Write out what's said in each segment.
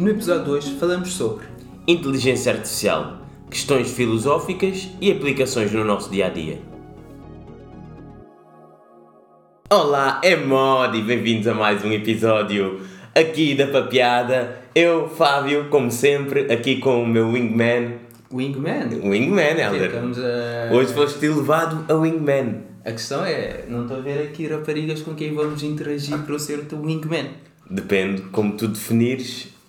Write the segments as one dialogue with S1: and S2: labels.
S1: No episódio 2 falamos sobre
S2: inteligência artificial, questões filosóficas e aplicações no nosso dia a dia. Olá, é Mod e bem-vindos a mais um episódio aqui da Papeada. Eu, Fábio, como sempre, aqui com o meu wingman.
S1: Wingman.
S2: Wingman, Helder.
S1: A...
S2: Hoje foste elevado a wingman.
S1: A questão é, não estou a ver aqui raparigas com quem vamos interagir para eu ser o teu wingman.
S2: Depende como tu definires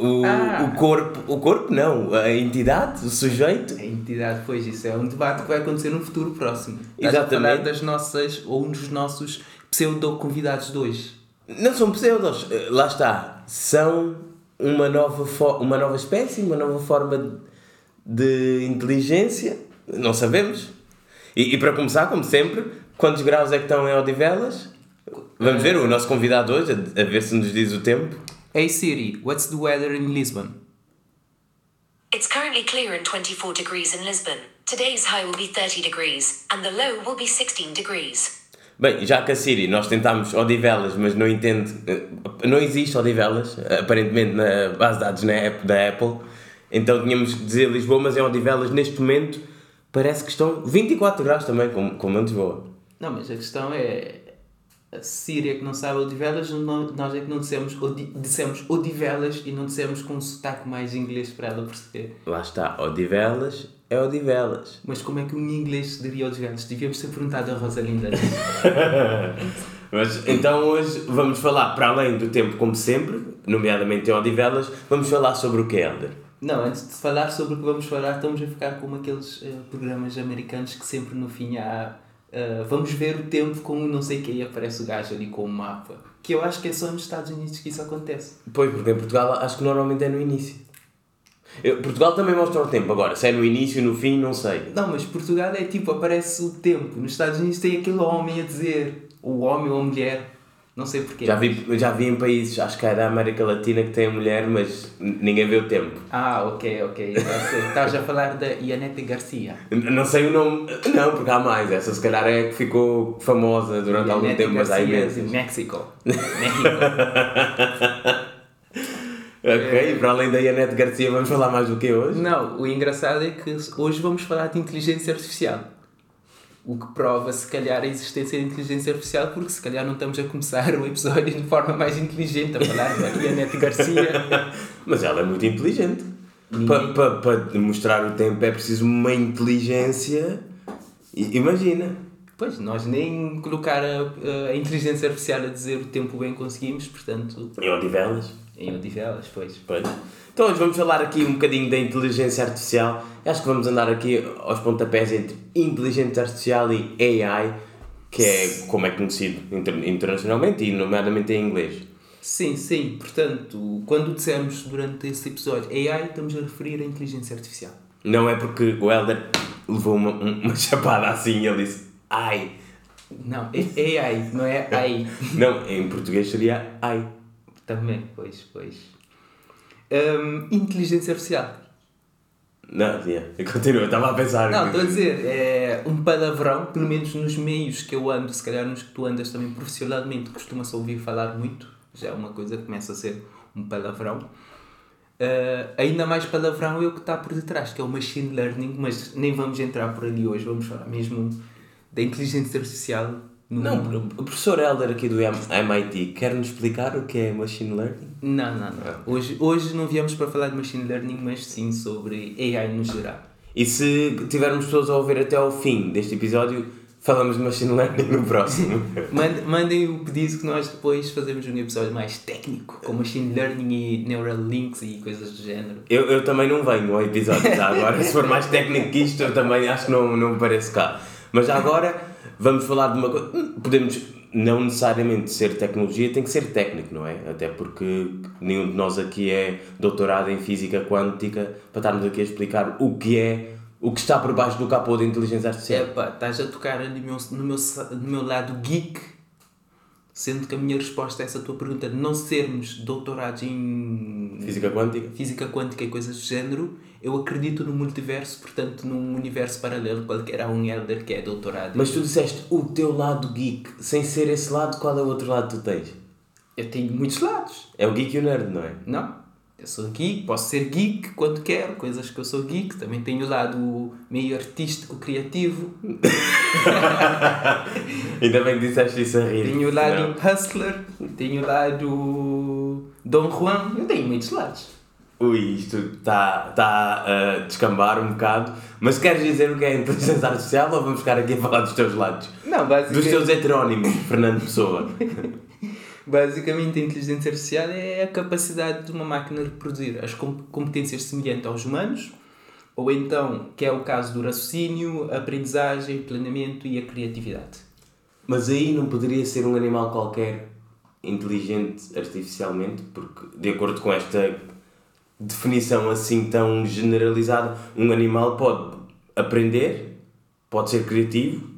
S2: o,
S1: Ah.
S2: o corpo. O corpo não, a entidade, o sujeito.
S1: A entidade, pois, isso é um debate que vai acontecer no futuro próximo. Estás a
S2: Exatamente.
S1: falar das nossas, ou um dos nossos pseudo-convidados de hoje.
S2: Não são pseudos, eh, lá está. São uma nova, uma nova espécie, uma nova forma de, de inteligência. Não sabemos. E, e para começar, como sempre, quantos graus é que estão em Odivelas? Vamos ver o nosso convidado hoje, a, a ver se nos diz o tempo.
S1: Hey Siri, what's the weather in Lisbon?
S3: It's currently clear and 24 degrees in Lisbon. Today's high will be 30 degrees, and the low will be 16 degrees.
S2: Bem, já que a Siri, nós tentámos Odivelas, mas não entende, eh, não existe Odivelas, aparentemente na base de dados da Apple, então tínhamos que dizer Lisboa, mas em Odivelas neste momento parece que estão 24 graus também, como, como em Lisboa.
S1: Não, mas a questão é. A Síria que não sabe Odivelas, nós é que não dissemos, Odi, dissemos Odivelas e não dissemos com um sotaque mais inglês para ela perceber.
S2: Lá está, Odivelas é Odivelas.
S1: Mas como é que um inglês diria Odivelas? Devíamos ter perguntado a Rosalinda.
S2: Mas então hoje vamos falar, para além do tempo como sempre, nomeadamente em Odivelas, vamos falar sobre o que é Helder.
S1: não, antes de falar sobre o que vamos falar, estamos a ficar como aqueles eh, programas americanos que sempre no fim há. Eh, vamos ver o tempo com não sei quem aparece o gajo ali com o mapa. Que eu acho que é só nos Estados Unidos que isso acontece.
S2: Pois, porque em Portugal acho que normalmente é no início. Eu- Portugal também mostra o tempo, agora, se é no início, no fim, não sei.
S1: Não, mas Portugal é tipo, aparece o tempo. Nos Estados Unidos tem aquele homem a dizer, o homem ou a mulher, não sei porquê.
S2: Já vi, já vi em países, acho que é da América Latina, que tem a mulher, mas ninguém vê o tempo.
S1: Ah, ok, ok. Estás a falar da Ianete Garcia.
S2: Não sei o nome, não, porque há mais. Essa se calhar é que ficou famosa durante algum tempo, mas há
S1: Garcia
S2: imensas.
S1: de México. México.
S2: Ok, e para além da Ianete Garcia, vamos falar mais do que hoje?
S1: Não, o engraçado é que hoje vamos falar de inteligência artificial. O que prova, se calhar, a existência da inteligência artificial, porque se calhar não estamos a começar o episódio de forma mais inteligente a falar da Ianete Garcia.
S2: Mas ela é muito inteligente. Para pa, pa mostrar o tempo é preciso uma inteligência. Imagina.
S1: Pois, nós nem colocar a, a inteligência artificial a dizer o tempo bem conseguimos, portanto,
S2: Em Odivelas.
S1: Em Odivelas, pois.
S2: Pois. Então hoje vamos falar aqui um bocadinho da inteligência artificial. Acho que vamos andar aqui aos pontapés entre inteligência artificial e AI, que é como é conhecido inter- internacionalmente e nomeadamente em inglês.
S1: Sim, sim, portanto, quando dissemos durante este episódio AI, estamos a referir à inteligência artificial.
S2: Não é porque o Helder levou uma, um- uma chapada assim e ele disse ai.
S1: Não, é AI, não é AI.
S2: Não, em português seria ai.
S1: Também, pois, pois. Hum, inteligência artificial.
S2: Não, yeah. continua, estava a pensar.
S1: Não, estou a dizer, é um palavrão, pelo menos nos meios que eu ando, se calhar nos que tu andas também profissionalmente, costuma-se ouvir falar muito, já é uma coisa que começa a ser um palavrão. Ah, ainda mais palavrão é o que está por detrás, que é o machine learning, mas nem vamos entrar por ali hoje, vamos falar mesmo da inteligência artificial. No...
S2: Não, o professor Helder aqui do MIT quer-nos explicar o que é machine learning?
S1: não, não, não. Hoje, hoje não viemos para falar de machine learning, mas sim sobre AI no geral.
S2: E se tivermos pessoas a ouvir até ao fim deste episódio, falamos de machine learning no próximo.
S1: Mandem, mandem o pedido que nós depois fazemos um episódio mais técnico, com machine learning e neural links e coisas do género.
S2: Eu, eu também não venho ao episódio já agora. Se for mais técnico que isto, eu também acho que não, não me parece cá. Mas já agora vamos falar de uma coisa. Podemos não necessariamente ser tecnologia, tem que ser técnico, não é? Até porque nenhum de nós aqui é doutorado em física quântica para estarmos aqui a explicar o que é, o que está por baixo do capô da inteligência artificial.
S1: Epá, estás a tocar no meu, no, meu, no meu lado geek, sendo que a minha resposta a essa tua pergunta de não sermos doutorados em
S2: Física quântica?
S1: física quântica e coisas do género, eu acredito no multiverso, portanto num universo paralelo qualquer há um elder que é doutorado.
S2: Mas tu disseste o teu lado geek, sem ser esse lado, qual é o outro lado que tu tens?
S1: Eu tenho muitos lados.
S2: É o geek e o nerd, não é?
S1: Não? Eu sou geek, posso ser geek quando quero, coisas que eu sou geek. Também tenho o lado meio artístico, criativo.
S2: Ainda bem que disseste isso a rir.
S1: Tenho o lado
S2: Não.
S1: hustler, tenho o lado Dom Juan. Eu tenho muitos lados.
S2: Ui, isto está tá a descambar um bocado. Mas queres dizer o que é inteligência artificial ou vamos ficar aqui a falar dos teus lados?
S1: Não,
S2: Dos
S1: basicamente,
S2: teus heterónimos, Fernando Pessoa.
S1: basicamente a inteligência artificial é a capacidade de uma máquina reproduzir as com- competências semelhantes aos humanos, ou então, que é o caso do raciocínio, a aprendizagem, planeamento e a criatividade.
S2: Mas aí não poderia ser um animal qualquer inteligente artificialmente, porque, de acordo com esta definição assim tão generalizada, um animal pode aprender, pode ser criativo,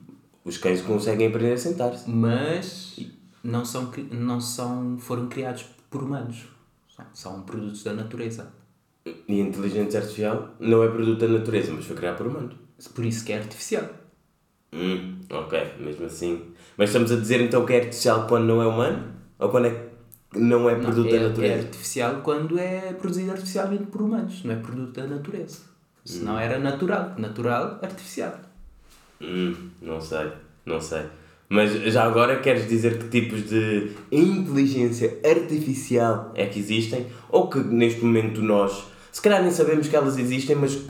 S2: os cães conseguem aprender a sentar-se.
S1: Mas não são, não são, foram criados por humanos. São, produtos da natureza.
S2: E a inteligência artificial não é produto da natureza, mas foi criado por humanos.
S1: Por isso que é artificial.
S2: Hum, ok, mesmo assim. Mas estamos a dizer então que é artificial quando não é humano? Ou quando é que não é
S1: Não,
S2: produto
S1: é,
S2: da
S1: é
S2: natureza?
S1: artificial quando é produzido artificialmente por humanos, não é produto da natureza. Senão era natural. Natural, artificial.
S2: Hum, não sei, não sei. Mas já agora queres dizer que tipos de inteligência artificial é que existem? Ou que neste momento nós, se calhar nem sabemos que elas existem, mas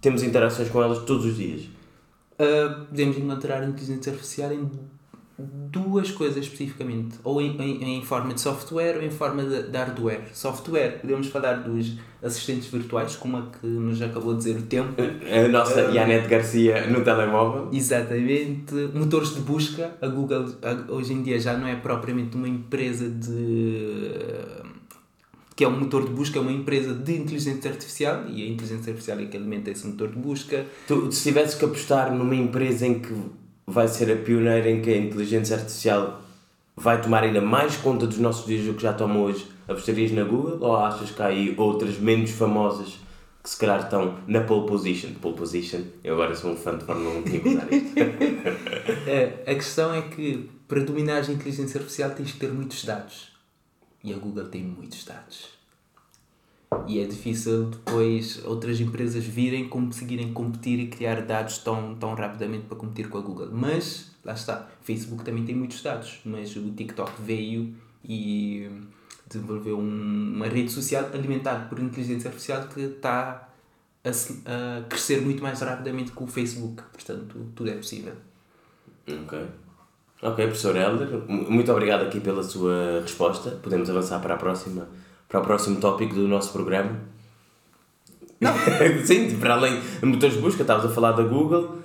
S2: temos interações com elas todos os dias?
S1: Uh, podemos encontrar inteligência artificial em duas coisas especificamente, ou em, em, em forma de software ou em forma de, de hardware. Software, podemos falar dos assistentes virtuais, como a que nos acabou de dizer o tempo.
S2: A nossa Yanete Garcia no telemóvel?
S1: Exatamente. Motores de busca. A Google hoje em dia já não é propriamente uma empresa de. que é um motor de busca, é uma empresa de inteligência artificial e a inteligência artificial é que alimenta esse motor de busca.
S2: Tu, se tivesses que apostar numa empresa em que vai ser a pioneira em que a inteligência artificial vai tomar ainda mais conta dos nossos dias do que já toma hoje, apostarias na Google ou achas que há aí outras menos famosas que se calhar estão na pole position? Pole position, eu agora sou um fã de Fórmula 1, tinha que usar isto.
S1: É, a questão é que para dominar a inteligência artificial tens que ter muitos dados. E a Google tem muitos dados. E é difícil depois outras empresas virem conseguirem competir e criar dados tão, tão rapidamente para competir com a Google. Mas, lá está, Facebook também tem muitos dados, mas o TikTok veio e desenvolveu um- uma rede social alimentada por inteligência artificial que está a, a crescer muito mais rapidamente que o Facebook. Portanto, tudo é possível.
S2: ok. Ok, professor Helder, mu- muito obrigado aqui pela sua resposta. Podemos avançar para a próxima, para o próximo tópico do nosso programa. Não. Sim, para além de motores de busca, estavas a falar da Google,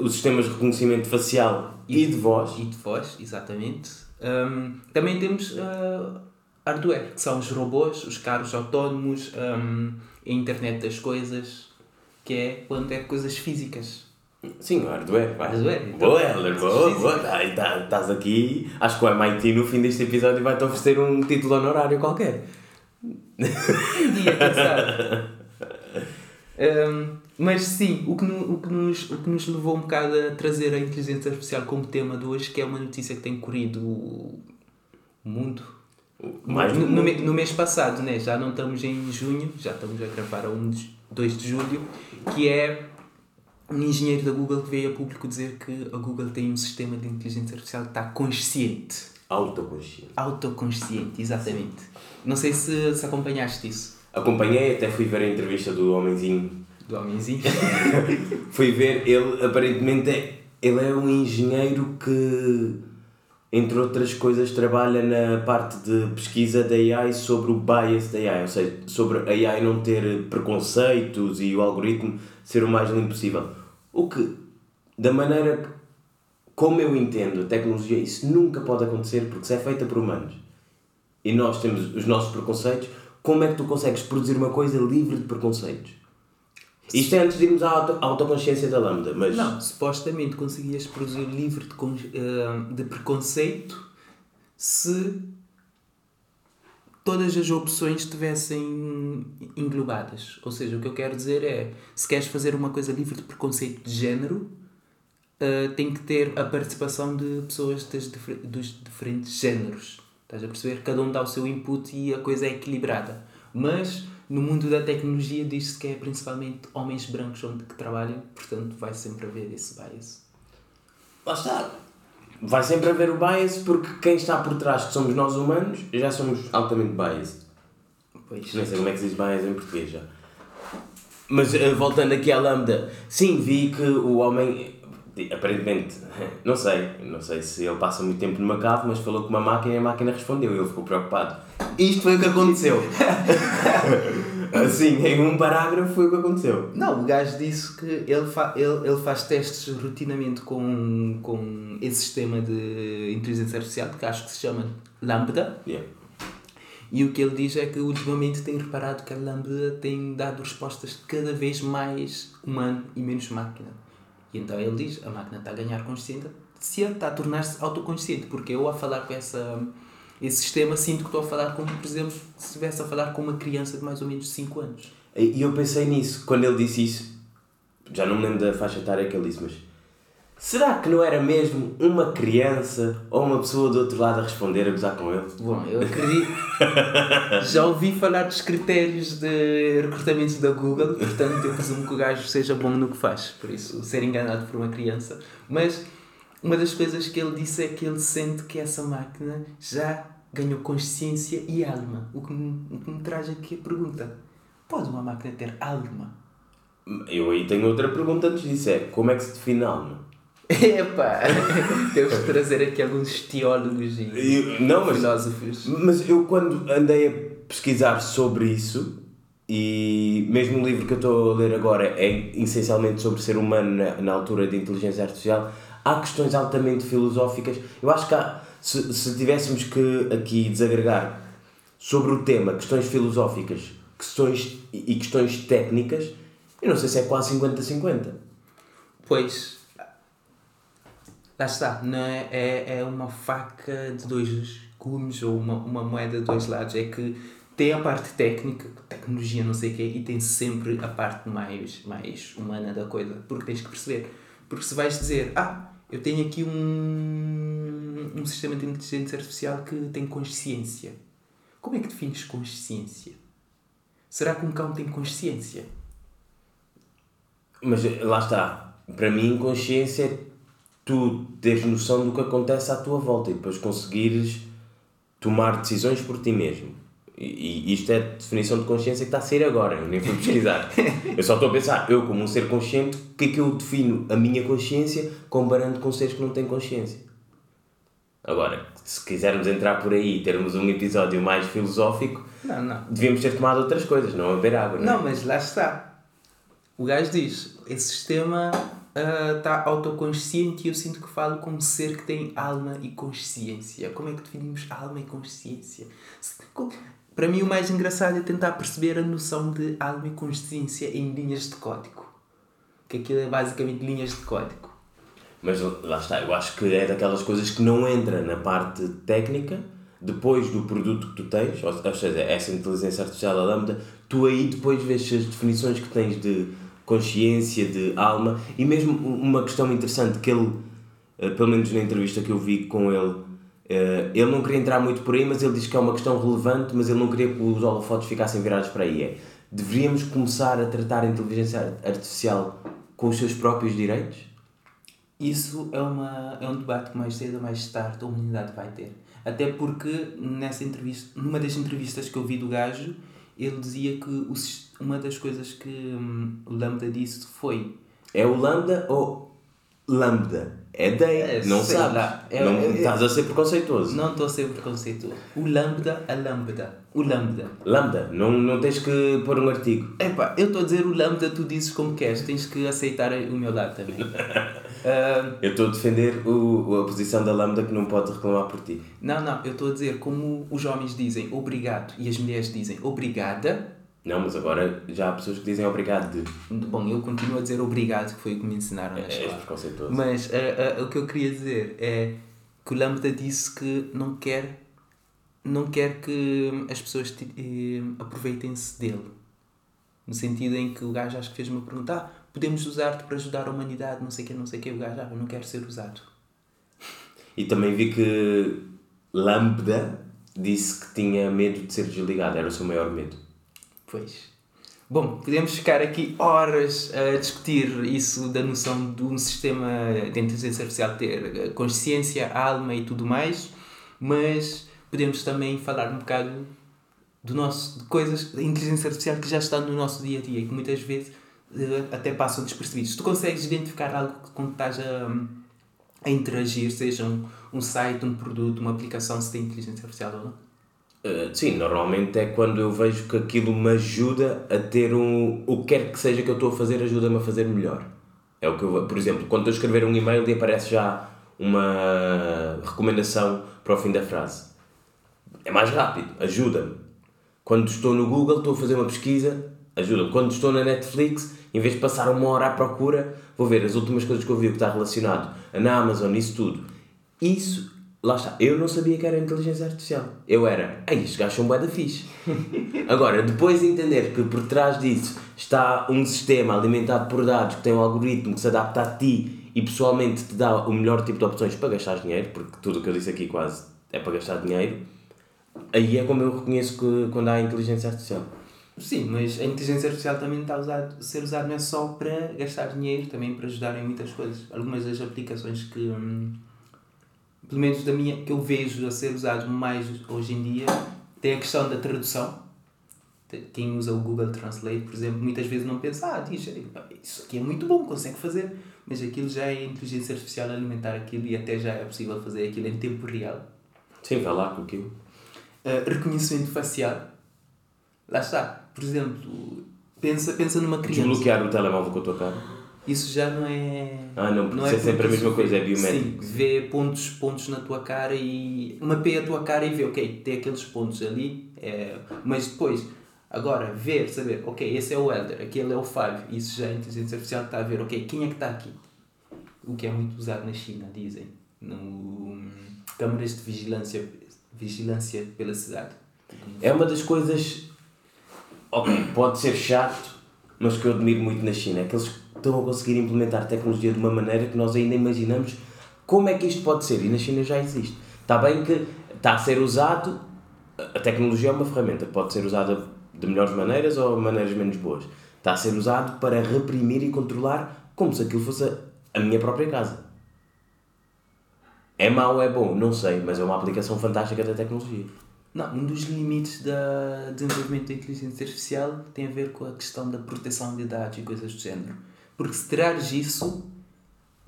S2: os sistemas de reconhecimento facial e de voz.
S1: E de voz, exatamente. Hum, também temos ah, hardware, que são os robôs, os carros autónomos, hum, a internet das coisas, que é quando é coisas físicas.
S2: Sim, hardware. vai.
S1: Hardware, então.
S2: Boa, Helder, boa, boa. Tá, e tá- Estás aqui. Acho que o MIT no fim deste episódio vai-te oferecer um título honorário qualquer.
S1: Um dia, quem sabe? Hum, mas sim, o que, no- o, que nos, o que nos levou um bocado a trazer a inteligência artificial como tema de hoje, que é uma notícia que tem corrido o mundo.
S2: Mais
S1: no, no, no mês passado, né? já não estamos em junho, já estamos a gravar a 1 de, 2 de julho, que é um engenheiro da Google que veio a público dizer que a Google tem um sistema de inteligência artificial que está consciente.
S2: Autoconsciente.
S1: Autoconsciente, exatamente. Não sei se, se acompanhaste isso
S2: Acompanhei, até fui ver a entrevista do homenzinho
S1: do homenzinho.
S2: Fui ver, ele aparentemente é, ele é um engenheiro que, entre outras coisas, trabalha na parte de pesquisa da AI sobre o bias da AI, ou seja, sobre a AI não ter preconceitos e o algoritmo ser o mais limpo possível. O que, da maneira que- como eu entendo a tecnologia, isso nunca pode acontecer porque se é feita por humanos e nós temos os nossos preconceitos, como é que tu consegues produzir uma coisa livre de preconceitos? Isto é antes de irmos à auto, autoconsciência da lambda, mas
S1: Não, supostamente conseguias produzir livre de, eh, de preconceito se todas as opções estivessem englobadas. Ou seja, o que eu quero dizer é, se queres fazer uma coisa livre de preconceito de género, eh, tem que ter a participação de pessoas das dos diferentes géneros. Estás a perceber? Cada um dá o seu input e a coisa é equilibrada. Mas no mundo da tecnologia diz-se que é principalmente homens brancos onde que trabalham, portanto vai sempre haver esse bias.
S2: Lá está. Vai sempre haver o bias porque quem está por trás, que somos nós humanos, já somos altamente biased.
S1: Pois.
S2: Nem sei como é que se diz bias em português já. Mas eh, voltando aqui à lambda, sim, vi que o homem, aparentemente, não sei, não sei se ele passa muito tempo numa cave, mas falou com uma máquina e a máquina respondeu e ele ficou preocupado. Isto foi o que aconteceu. assim, em um parágrafo foi o que aconteceu.
S1: Não, o gajo disse que ele, fa ele, ele faz testes rotinamente com, com esse sistema de inteligência artificial, que acho que se chama Lambda,
S2: Yeah.
S1: e o que ele diz é que ultimamente tem reparado que a Lambda tem dado respostas cada vez mais humano e menos máquina. E então ele diz, a máquina está a ganhar consciência, está a tornar-se autoconsciente, porque eu a falar com essa, esse sistema sinto que estou a falar como, por exemplo, se estivesse a falar com uma criança de mais ou menos 5 anos.
S2: E eu pensei nisso, quando ele disse isso, já não me lembro da faixa etária que ele disse, mas será que não era mesmo uma criança ou uma pessoa do outro lado a responder, a gozar com ele?
S1: Bom, eu acredito. Já ouvi falar dos critérios de recrutamento da Google, portanto eu presumo que o gajo seja bom no que faz, por isso ser enganado por uma criança. Mas uma das coisas que ele disse é que ele sente que essa máquina já ganhou consciência e alma. O que me, o que me traz aqui a pergunta: pode uma máquina ter alma?
S2: Eu aí tenho outra pergunta antes disso, é como é que se define alma?
S1: Epá! Temos de trazer aqui alguns teólogos e
S2: Eu- não, mas,
S1: filósofos.
S2: mas eu quando andei a pesquisar sobre isso, e mesmo o livro que eu estou a ler agora é essencialmente sobre ser humano na, na altura de inteligência artificial, há questões altamente filosóficas. Eu acho que há, se, se tivéssemos que aqui desagregar sobre o tema questões filosóficas questões, e questões técnicas, eu não sei se é quase 50-50.
S1: Pois, lá está, não é, é, é uma faca de dois gumes ou uma, uma moeda de dois lados. É que tem a parte técnica, tecnologia, não sei o quê, e tem sempre a parte mais, mais humana da coisa. Porque tens que perceber. Porque se vais dizer, ah, eu tenho aqui um, um sistema de inteligência artificial que tem consciência. Como é que defines consciência? Será que um cão tem consciência?
S2: Mas lá está, para mim, consciência é tu teres noção do que acontece à tua volta e depois conseguires tomar decisões por ti mesmo. E, e isto é a definição de consciência que está a sair agora, eu nem fui pesquisar. eu só estou a pensar, eu como um ser consciente, o que é que eu defino a minha consciência comparando com seres que não têm consciência? Agora, se quisermos entrar por aí e termos um episódio mais filosófico,
S1: Não, não.
S2: devíamos ter tomado outras coisas, não beber água, não é?
S1: Não, mas lá está. O gajo diz: esse sistema está autoconsciente e eu sinto que falo como ser que tem alma e consciência. Como é que definimos alma e consciência? Para mim, o mais engraçado é tentar perceber a noção de alma e consciência em linhas de código. Que aquilo é basicamente linhas de código.
S2: Mas lá está, eu acho que é daquelas coisas que não entra na parte técnica, depois do produto que tu tens, ou seja, essa inteligência artificial, a lambda, tu aí depois vês as definições que tens de consciência, de alma, e mesmo uma questão interessante que ele, eh, pelo menos na entrevista que eu vi com ele, eh, ele não queria entrar muito por aí, mas ele diz que é uma questão relevante, mas ele não queria que os holofotes ficassem virados para aí. É, deveríamos começar a tratar a inteligência artificial com os seus próprios direitos?
S1: Isso é, uma, é um debate que mais cedo ou mais tarde a humanidade vai ter. Até porque nessa entrevista, numa das entrevistas que eu vi do gajo, ele dizia que o, sis- uma das coisas que hum, o Lambda disse foi
S2: É o lambda ou lambda? É day,
S1: É,
S2: não sabes.
S1: lá. É-
S2: não,
S1: é-
S2: estás a ser preconceituoso.
S1: não estou a ser preconceituoso. O Lambda, a Lambda. O Lambda.
S2: Lambda, não, não tens que pôr um artigo.
S1: Epá, eu estou a dizer o Lambda, tu dizes como queres, tens que aceitar o meu lado também. Ah,
S2: Eu estou a defender o, a posição da lambda que não pode reclamar por ti.
S1: não, não, eu estou a dizer como os homens dizem obrigado e as mulheres dizem obrigada.
S2: Não, mas agora já há pessoas que dizem obrigado de.
S1: Bom, eu continuo a dizer obrigado, que foi o que me ensinaram na
S2: És
S1: escola.
S2: preconceituoso.
S1: Mas ah, ah, o que eu queria dizer é que o Lambda disse que não quer, não quer que as pessoas eh, aproveitem-se dele. No sentido em que o gajo acho que fez uma pergunta: ah, podemos usar-te para ajudar a humanidade, não sei o que, não sei o que. O gajo, ah, eu não quero ser usado.
S2: E também vi que lambda disse que tinha medo de ser desligado, era o seu maior medo.
S1: Pois. Bom, podemos ficar aqui horas a discutir isso da noção de um sistema de inteligência artificial ter consciência, alma e tudo mais, mas podemos também falar um bocado do nosso, de coisas da inteligência artificial que já está no nosso dia a dia e que muitas vezes eh, até passam despercebidos. Tu consegues identificar algo quando estás a, a interagir, seja um, um site, um produto, uma aplicação, se tem inteligência artificial ou não?
S2: Uh, sim, normalmente é quando eu vejo que aquilo me ajuda a ter um. O que quer que seja que eu estou a fazer, ajuda-me a fazer melhor. É o que eu, por exemplo, quando a escrever um e-mail e aparece já uma recomendação para o fim da frase. É mais rápido, ajuda-me. Quando estou no Google, estou a fazer uma pesquisa, ajuda-me. Quando estou na Netflix, em vez de passar uma hora à procura, vou ver as últimas coisas que eu vi que está relacionado na Amazon, isso tudo. Isso Lá está, eu não sabia que era inteligência artificial. Eu era, ei, estes gajos são bué da fixe. Agora, depois de entender que por trás disso está um sistema alimentado por dados que tem um algoritmo que se adapta a ti e pessoalmente te dá o melhor tipo de opções para gastar dinheiro, porque tudo o que eu disse aqui quase é para gastar dinheiro, aí é como eu reconheço que quando há inteligência artificial.
S1: Sim, mas a inteligência artificial também está a usar, ser usada não é só para gastar dinheiro, também para ajudar em muitas coisas. Algumas das aplicações que. Hum, pelo menos da minha, que eu vejo a ser usado mais hoje em dia, tem a questão da tradução. Quem usa o Google Translate, por exemplo, muitas vezes não pensa, ah, diz, isso aqui é muito bom, consegue fazer, mas aquilo já é inteligência artificial alimentar aquilo e até já é possível fazer aquilo em tempo real.
S2: Sim, vai lá com aquilo.
S1: Uh, reconhecimento facial. Lá está. Por exemplo, pensa, pensa numa criança.
S2: Desbloquear o telemóvel com a tua cara
S1: isso já não é.
S2: Ah, não, porque não é, é sempre a mesma coisa, é
S1: biométrico. Sim, vê pontos, pontos na tua cara e. mapeia a tua cara e vê, ok, tem aqueles pontos ali, é... mas depois, agora, ver, saber, ok, esse é o Elder, aquele é o Five, isso já é inteligência artificial está a ver, ok, quem é que está aqui? O que é muito usado na China, dizem. No... Câmaras de vigilância, vigilância pela cidade.
S2: É uma das coisas. Ok, pode ser chato, mas que eu admiro muito na China, é que eles estão a conseguir implementar tecnologia de uma maneira que nós ainda imaginamos como é que isto pode ser, e na China já existe. Está bem que está a ser usado, a tecnologia é uma ferramenta, pode ser usada de melhores maneiras ou maneiras menos boas. Está a ser usado para reprimir e controlar como se aquilo fosse a minha própria casa. É mau ou é bom? Não sei, mas é uma aplicação fantástica da tecnologia.
S1: Não, um dos limites do desenvolvimento da inteligência artificial tem a ver com a questão da proteção de dados e coisas do género. Porque se tirares isso,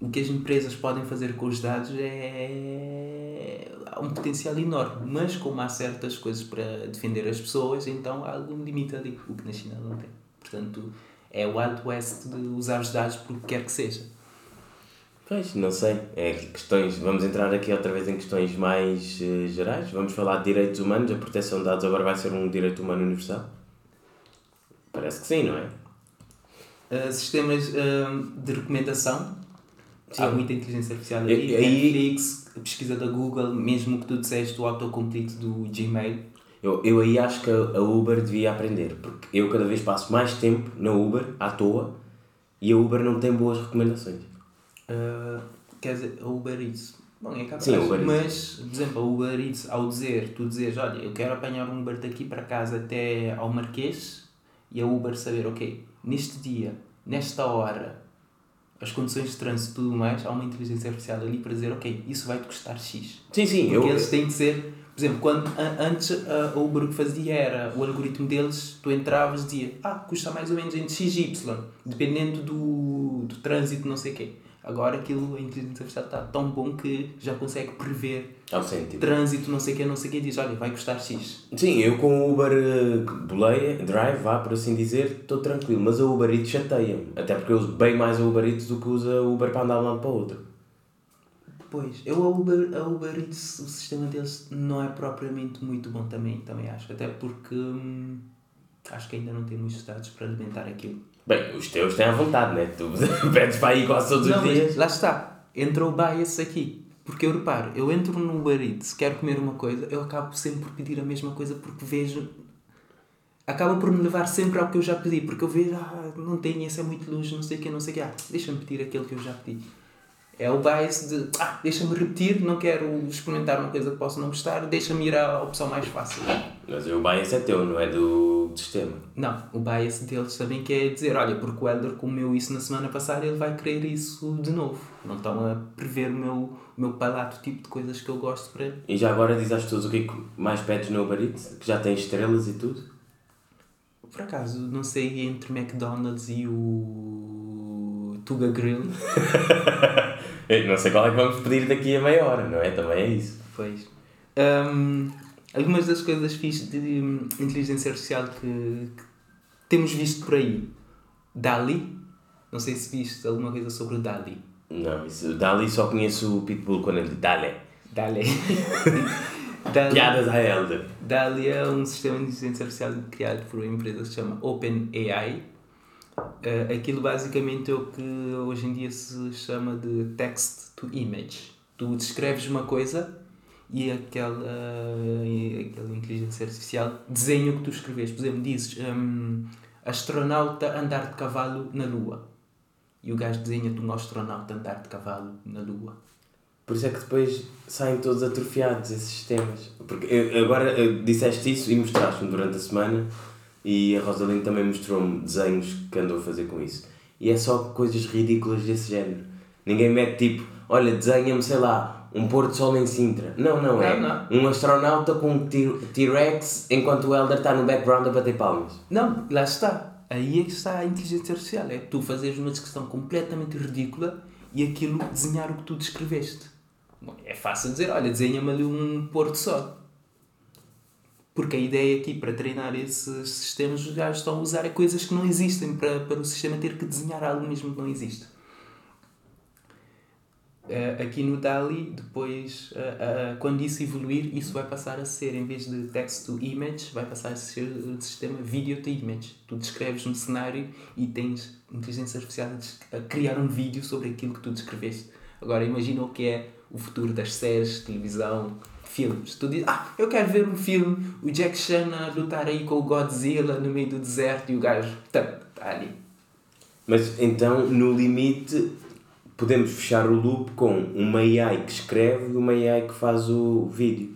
S1: o que as empresas podem fazer com os dados é. há um potencial enorme. Mas, como há certas coisas para defender as pessoas, então há algum limite ali, o que na China não tem. Portanto, é o Wild West de usar os dados por que quer que seja.
S2: Pois, não sei. É questões. Vamos entrar aqui outra vez em questões mais uh, gerais. Vamos falar de direitos humanos. A proteção de dados agora vai ser um direito humano universal? Parece que sim, não é?
S1: Uh, sistemas uh, de recomendação. Sim. Há muita inteligência artificial aí. Netflix, a pesquisa da Google, mesmo que tu disseste o autocomplete do Gmail.
S2: Eu, eu aí acho que a Uber devia aprender, porque eu cada vez passo mais tempo na Uber, à toa, e a Uber não tem boas recomendações.
S1: Uh, quer dizer, a Uber Eats. Bom, é capaz, Sim, Uber mas, por exemplo, a Uber Eats, ao dizer, tu dizes, olha, eu quero apanhar um Uber daqui para casa até ao Marquês, e a Uber saber, ok, neste dia, nesta hora, as condições de trânsito e tudo mais, há uma inteligência artificial ali para dizer, ok, isso vai-te custar X.
S2: Sim, sim.
S1: Porque eu... eles têm que ser, por exemplo, quando antes a Uber o que fazia era, o algoritmo deles, tu entravas e dizia, ah, custa mais ou menos entre XY, dependendo do, do trânsito, não sei o quê. Agora aquilo, a inteligência artificial está tão bom que já consegue prever
S2: sentido.
S1: trânsito, não sei o que, não sei o que, diz, olha, vai custar X.
S2: Sim, eu com o Uber uh, boleia, drive, vá por assim dizer, estou tranquilo, mas a Uber Eats chateia até porque eu uso bem mais a Uber Eats do que usa o Uber para andar de um lado para o outro.
S1: Pois, eu a Uber, a Uber Eats, o sistema deles não é propriamente muito bom também, também acho, até porque hum, acho que ainda não tem muitos dados para alimentar aquilo.
S2: Bem, os teus têm à vontade, né? Tu pedes para ir quase todos os dias.
S1: lá está. Entrou o bias aqui. Porque eu reparo, eu entro no Uber Eats, quero comer uma coisa, eu acabo sempre por pedir a mesma coisa porque vejo. Acaba por me levar sempre ao que eu já pedi, porque eu vejo, ah, não tenho, esse é muito luxo, não sei o que, não sei o que, ah, deixa-me pedir aquele que eu já pedi. É o bias de, ah, deixa-me repetir, não quero experimentar uma coisa que possa não gostar, deixa-me ir à opção mais fácil.
S2: Mas o bias é teu, não é do sistema.
S1: Não, o bias deles também quer dizer, olha, porque o Elder comeu isso na semana passada, ele vai querer isso de novo. Não estão a prever o meu, o meu palato, o tipo de coisas que eu gosto para
S2: E já agora diz às pessoas o que é que mais pedes no Uber Eats? Que já tem estrelas e tudo?
S1: Por acaso, não sei entre McDonald's e o Tuga Grill.
S2: Não sei qual é que vamos pedir daqui a meia hora, não é? Também é isso.
S1: Pois. Hum, algumas das coisas fixe de inteligência artificial que, que temos visto por aí. Dali. Não sei se viste alguma coisa sobre o Dali.
S2: Não, isso, Dali só conheço o Pitbull quando ele diz Dale.
S1: Dali. Dali.
S2: Piadas à Elder.
S1: DALI é um sistema de inteligência artificial criado por uma empresa que se chama OpenAI. Uh, aquilo basicamente é o que hoje em dia se chama de text to image. Tu descreves uma coisa e aquela, e aquela inteligência artificial desenha o que tu escreves. Por exemplo, dizes um, astronauta andar de cavalo na Lua. E o gajo desenha-te um astronauta andar de cavalo na Lua.
S2: Por isso é que depois saem todos atrofiados esses sistemas. Porque agora eu disseste isso e mostraste-me durante a semana e a Rosaline também mostrou-me desenhos que andou a fazer com isso. E é só coisas ridículas desse género. Ninguém mete tipo, olha, desenha-me, sei lá, um pôr de sol em Sintra. Não, não, é
S1: Não,
S2: um astronauta com um T-Rex enquanto o Elder está no background a bater palmas.
S1: Não, lá está. Aí é que está a inteligência artificial. É tu fazeres uma descrição completamente ridícula e aquilo desenhar o que tu descreveste. Bom, é fácil dizer, olha, desenha-me ali um pôr de sol. Porque a ideia aqui para treinar esses sistemas, os gajos estão a usar coisas que não existem para, para o sistema ter que desenhar algo mesmo que não existe. Eh, aqui no DALI, depois, eh, eh, quando isso evoluir, isso vai passar a ser, em vez de text to image, vai passar a ser o sistema video to image. Tu descreves um cenário e tens inteligência artificial a criar um vídeo sobre aquilo que tu descreveste. Agora, imagina o que é o futuro das séries, televisão, filmes. Tu dizes, ah, eu quero ver um filme, o Jack Chan a lutar aí com o Godzilla no meio do deserto e o gajo, tá, tá ali.
S2: Mas então, no limite, podemos fechar o loop com uma AI que escreve e uma AI que faz o vídeo.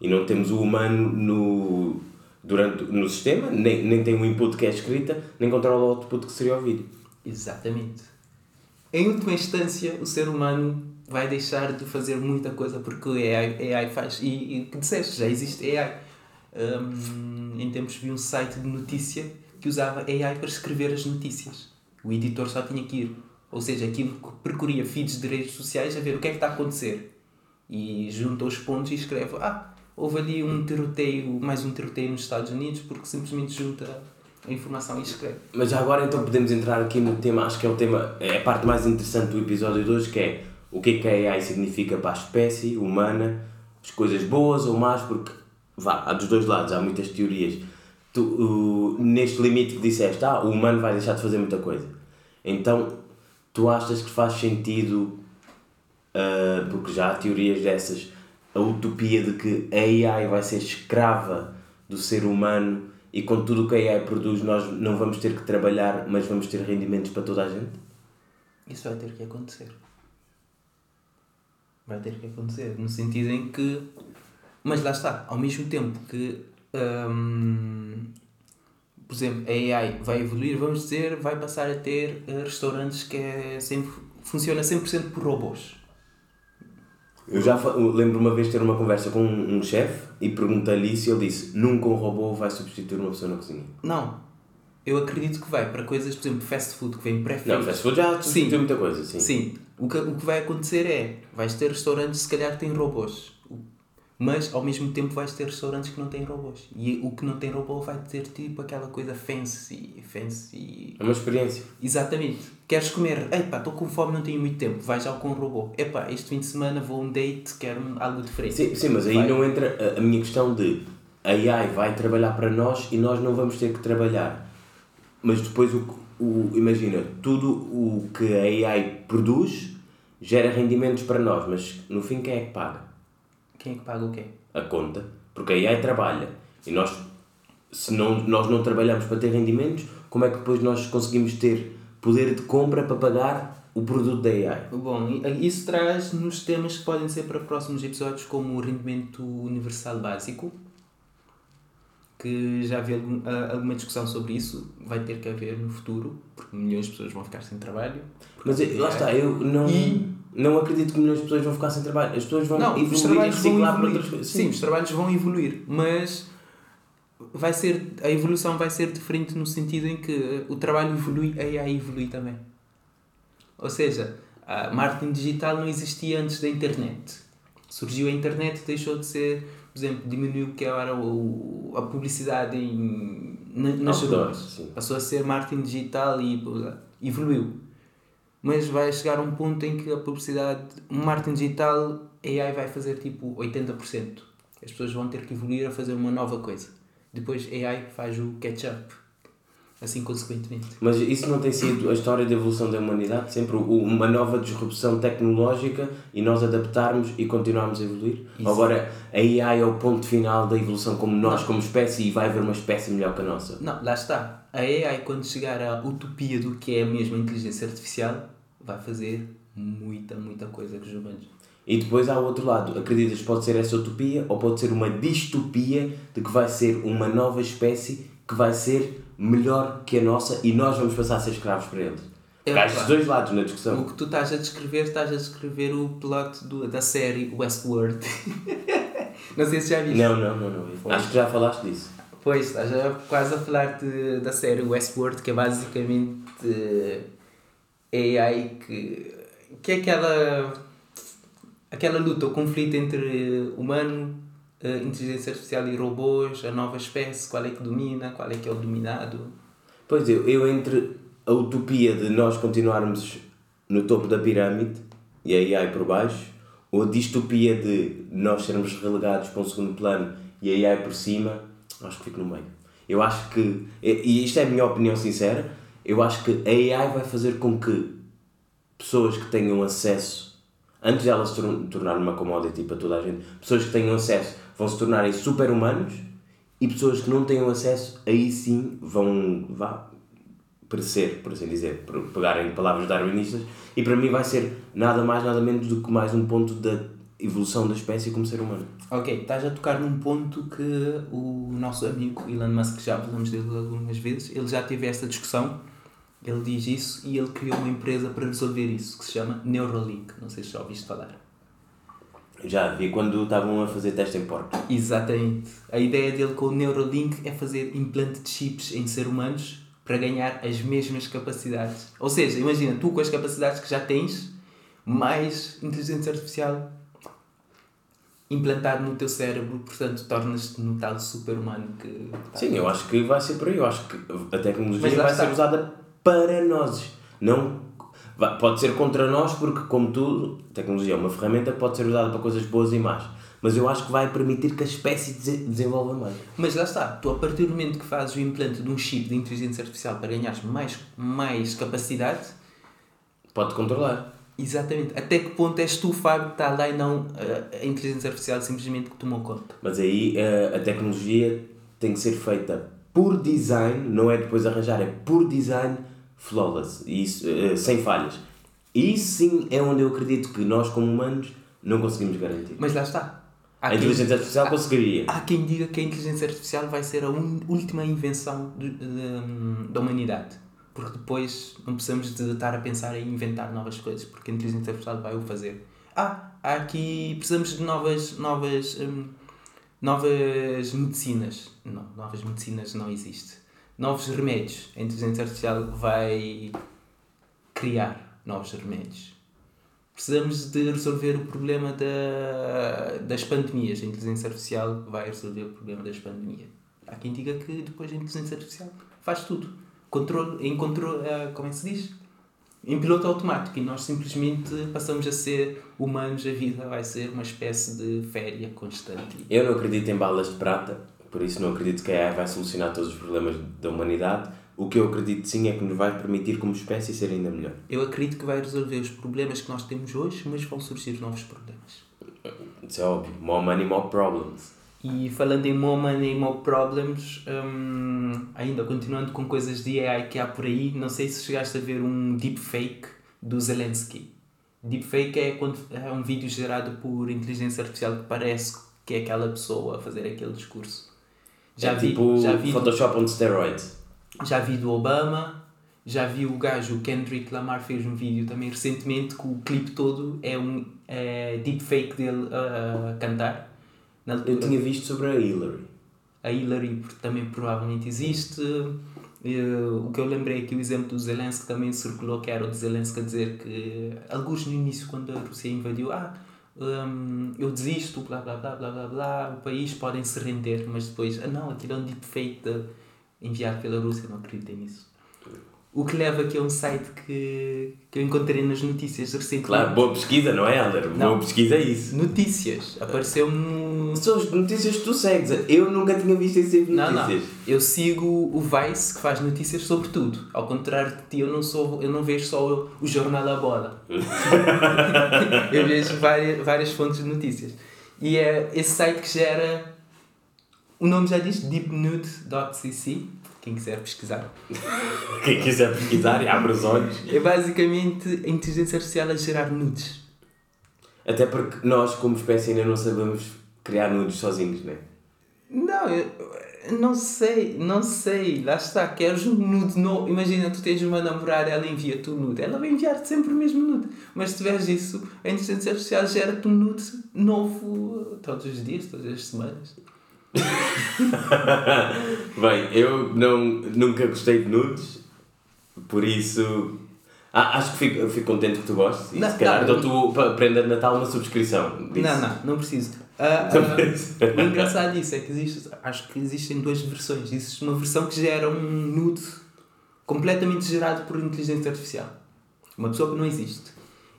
S2: E não temos o humano no, durante, no sistema, nem, nem tem um input que é escrita, nem controla o output que seria o vídeo.
S1: Exatamente. Em última instância, o ser humano vai deixar de fazer muita coisa porque o AI, AI faz. E, o que disseste, já existe AI. Hum, em tempos vi um site de notícia que usava AI para escrever as notícias. O editor só tinha que ir. Ou seja, aquilo que percorria feeds de redes sociais a ver o que é que está a acontecer. E junta os pontos e escreve: Ah, houve ali um tiroteio, mais um tiroteio nos Estados Unidos porque simplesmente junta a informação e escreve.
S2: Mas já agora então podemos entrar aqui no tema, acho que é o tema, é a parte mais interessante do episódio de hoje, que é o que é que a AI significa para a espécie humana, as coisas boas ou más, porque vá, há dos dois lados, há muitas teorias. Tu, o- neste limite que disseste, ah, o humano vai deixar de fazer muita coisa. Então, tu achas que faz sentido, ah, porque já há teorias dessas, a utopia de que a AI vai ser escrava do ser humano e com tudo o que a AI produz nós não vamos ter que trabalhar, mas vamos ter rendimentos para toda a gente?
S1: Isso vai ter que acontecer. Vai ter que acontecer. No sentido em que. Mas lá está, ao mesmo tempo que. hum, por exemplo, a AI vai evoluir, vamos dizer, vai passar a ter eh, restaurantes que é sempre, funciona 100% por robôs.
S2: Eu já lembro uma vez ter uma conversa com um, um chefe e perguntei-lhe isso e ele disse: Nunca um robô vai substituir uma pessoa na cozinha.
S1: Não. Eu acredito que vai para coisas, por exemplo, fast food, que vem pré-feito.
S2: Não, fast food já
S1: Sim.
S2: muita coisa, sim.
S1: Sim, o que, o que vai acontecer é, vais ter restaurantes se calhar que têm robôs, mas ao mesmo tempo vais ter restaurantes que não têm robôs. E o que não tem robô vai ter tipo aquela coisa fancy, fancy...
S2: É uma experiência.
S1: Exatamente. Queres comer? Epá, estou com fome, não tenho muito tempo. Vais já com um robô. Epá, este fim de semana vou a um date, quero algo diferente.
S2: Sim, sim mas aí
S1: Vai.
S2: não entra a, a minha questão de a AI vai trabalhar para nós e nós não vamos ter que trabalhar. Mas depois, o, o, imagina, tudo o que a AI produz gera rendimentos para nós, mas no fim quem é que paga?
S1: Quem é que paga o quê?
S2: A conta. Porque a AI trabalha e nós, se não, nós não trabalhamos para ter rendimentos, como é que depois nós conseguimos ter poder de compra para pagar o produto da AI?
S1: Bom, e- isso traz-nos temas que podem ser para próximos episódios, como o rendimento universal básico, que já havia ah, alguma discussão sobre isso, vai ter que haver no futuro, porque milhões de pessoas vão ficar sem trabalho.
S2: Mas eu- lá está, eu não,
S1: E-
S2: não acredito que milhões de pessoas vão ficar sem trabalho. As pessoas vão
S1: Não,
S2: evoluir
S1: os trabalhos vão evoluir.
S2: coisas.
S1: Sim, os trabalhos vão evoluir, mas vai ser, a evolução vai ser diferente no sentido em que o trabalho evolui, a AI evolui também. Ou seja, a marketing digital não existia antes da internet. Surgiu a internet, deixou de ser, por exemplo, diminuiu que era o, a publicidade em, na, nas
S2: sim.
S1: Passou a ser marketing digital e evoluiu. Mas vai chegar um ponto em que a publicidade, o marketing digital, a AI vai fazer tipo 80%. As pessoas vão ter que evoluir a fazer uma nova coisa. Depois AI faz o catch-up. Assim consequentemente.
S2: Mas isso não tem sido a história da evolução da humanidade? Sempre uma nova disrupção tecnológica e nós adaptarmos e continuarmos a evoluir?
S1: Isso.
S2: Agora, a AI é o ponto final da evolução como nós, como espécie, e vai haver uma espécie melhor que a nossa?
S1: Não, lá está. A AI, quando chegar à utopia do que é a inteligência artificial, vai fazer muita, muita coisa com os humanos.
S2: E depois há o outro lado. Acreditas que pode ser essa utopia ou pode ser uma distopia de que vai ser uma nova espécie que vai ser melhor que a nossa e nós vamos passar a ser escravos para eles?
S1: É,
S2: estes
S1: claro.
S2: dois lados na
S1: O
S2: discussão.
S1: que tu estás a descrever, estás a descrever o plot do, da série Westworld. não sei se já viste.
S2: Não, não, não, não. Acho que já falaste disso.
S1: Pois, estás a, quase a falar de, da série Westworld, que é basicamente eh, AI que, que é aquela, aquela luta, o conflito entre humano, inteligência artificial e robôs, a nova espécie, qual é que domina, qual é que é o dominado.
S2: Pois eu, eu entre a utopia de nós continuarmos no topo da pirâmide e a AI por baixo, ou a distopia de nós sermos relegados para um segundo plano e a AI por cima, acho que fico no meio. Eu acho que, e isto é a minha opinião sincera, eu acho que a AI vai fazer com que pessoas que tenham acesso, antes de ela se tor- tornar uma commodity para toda a gente, pessoas que tenham acesso vão se tornarem super-humanos e pessoas que não tenham acesso, aí sim vão vá, perecer, por assim dizer, por pegarem palavras darwinistas, e para mim vai ser nada mais, nada menos do que mais um ponto da evolução da espécie como ser humano.
S1: Ok, estás a tocar num ponto que o nosso amigo Elon Musk, já falamos dele algumas vezes, ele já teve esta discussão, ele diz isso e ele criou uma empresa para resolver isso, que se chama Neuralink. Não sei se já ouviste falar.
S2: Já vi quando estavam a fazer teste em porcos.
S1: Exatamente. A ideia dele com o Neuralink é fazer implante de chips em seres humanos para ganhar as mesmas capacidades. Ou seja, imagina, tu com as capacidades que já tens, mais inteligência artificial implantado no teu cérebro, portanto, tornas-te no tal super-humano que...
S2: Sim, eu acho que vai ser por aí. Eu acho que a tecnologia vai
S1: está.
S2: ser usada para nós. Não, pode ser contra nós, porque, como tudo, a tecnologia é uma ferramenta que pode ser usada para coisas boas e más. Mas eu acho que vai permitir que a espécie dese- desenvolva mais.
S1: Mas lá está, tu a partir do momento que fazes o implante de um chip de inteligência artificial para ganhares mais, mais capacidade,
S2: Pode controlar.
S1: exatamente, até que ponto és tu, Fábio, que está lá e não eh, a inteligência artificial simplesmente que tomou conta?
S2: Mas aí eh, a tecnologia tem que ser feita por design, não é depois arranjar, é por design flawless, isso, eh, sem falhas. E isso sim é onde eu acredito que nós, como humanos, não conseguimos garantir.
S1: Mas lá está. Há
S2: A
S1: quem-
S2: inteligência artificial conseguiria.
S1: Há quem diga que a inteligência artificial vai ser a un- última invenção de- de- da humanidade. Porque depois não precisamos de estar a pensar em inventar novas coisas, porque a inteligência artificial vai o fazer. Ah, há aqui precisamos de novas, novas, hum, novas medicinas. Não, novas medicinas não existe. Novos remédios. A inteligência artificial vai criar novos remédios. Precisamos de resolver o problema da, das pandemias. A inteligência artificial vai resolver o problema das pandemias. Há quem diga que depois a inteligência artificial faz tudo. Controle, em controle, eh, como é que se diz? Em piloto automático. E nós simplesmente passamos a ser humanos. A vida vai ser uma espécie de féria constante.
S2: Eu não acredito em balas de prata, por isso não acredito que a AI vai solucionar todos os problemas da humanidade. O que eu acredito sim é que nos vai permitir, como espécie, ser ainda melhor.
S1: Eu acredito que vai resolver os problemas que nós temos hoje, mas vão surgir novos problemas.
S2: Isso é óbvio. More money, more problems.
S1: E falando em more money, more problems, hum, ainda continuando com coisas de AI que há por aí, não sei se chegaste a ver um deepfake do Zelensky. Deepfake é, quando, é um vídeo gerado por inteligência artificial que parece que é aquela pessoa a fazer aquele discurso.
S2: Já é vi, tipo
S1: já vi
S2: Photoshop on steroids.
S1: Já vi do Obama, já vi o gajo, Kendrick Lamar fez um vídeo também recentemente que o clipe todo é um é deepfake dele a cantar.
S2: Eu tinha visto sobre a Hillary.
S1: A Hillary também provavelmente existe. o que eu lembrei aqui, o exemplo do Zelensky também circulou, que era o de Zelensky a dizer que, alguns no início, quando a Rússia invadiu, ah, um, eu desisto, blá blá blá blá blá blá, o país podem se render, mas depois, ah não, aquilo é um deepfake enviado pela Rússia, não acreditei nisso. O que leva aqui a um site que, que eu encontrei nas notícias recentemente.
S2: Claro, boa pesquisa, não é, Helder? Boa pesquisa é isso.
S1: Notícias. Apareceu-me.
S2: São as notícias que tu segues. Eu nunca tinha visto esse tipo de
S1: notícias. Não, não. Eu sigo o Vice, que faz notícias sobre tudo. Ao contrário de ti, eu não, sou, eu não vejo só o, jornal da bola. eu vejo várias, várias fontes de notícias. E é esse site que gera. O nome já diz deepnude.cc quem quiser pesquisar.
S2: Quem quiser pesquisar e abre os olhos.
S1: É basicamente a inteligência artificial a gerar nudes.
S2: Até porque nós, como espécie, ainda não sabemos criar nudes sozinhos, não é?
S1: Não, eu não sei, não sei. Lá está, queres um nude novo. Imagina, tu tens uma namorada, ela envia-te um nude. Ela vai enviar-te sempre o mesmo nude. Mas se tiveres isso, a inteligência artificial gera-te um nude novo todos os dias, todas as semanas.
S2: Bem, eu não, nunca gostei de nudes, por isso ah, acho que fico, fico contente que tu gostes e não, se calhar dou-te para prenda de Natal uma subscrição.
S1: Disso. Não, não, não preciso. Uh, uh, o engraçado disso é que existe, acho que existem duas versões. Existe uma versão que gera um nude completamente gerado por inteligência artificial. Uma pessoa que não existe.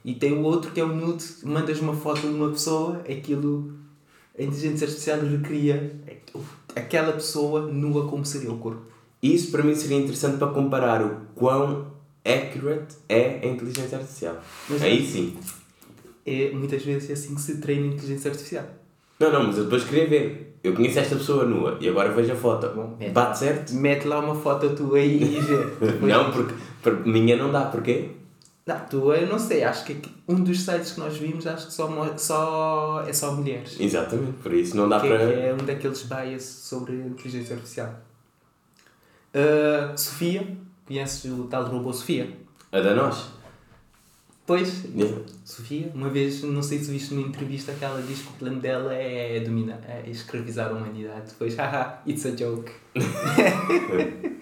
S1: E tem o outro que é o nude, mandas uma foto de uma pessoa, aquilo a inteligência artificial recria aquela pessoa nua como seria o corpo.
S2: Isso para mim seria interessante para comparar o quão accurate é a inteligência artificial. Mas Aí é, sim.
S1: É, muitas vezes é assim que se treina a inteligência artificial.
S2: Não, não, mas eu depois queria ver. Eu conheço esta pessoa nua e agora vejo a foto. Bom, Bate certo?
S1: Mete lá uma foto tua aí e vê.
S2: não, porque para minha não dá. Porquê?
S1: Não, tu eu não sei, acho que um dos sites que nós vimos acho que só, só, é só mulheres.
S2: Exatamente, por isso não dá
S1: que
S2: para.
S1: É, é um daqueles bias sobre inteligência artificial. Uh, Sofia, conheces o tal robô Sofia?
S2: A da nós?
S1: Pois, yeah. Sofia, uma vez, não sei se viste numa entrevista que ela diz que o plano dela é, dominar, é escravizar a humanidade. Depois, haha, it's a joke.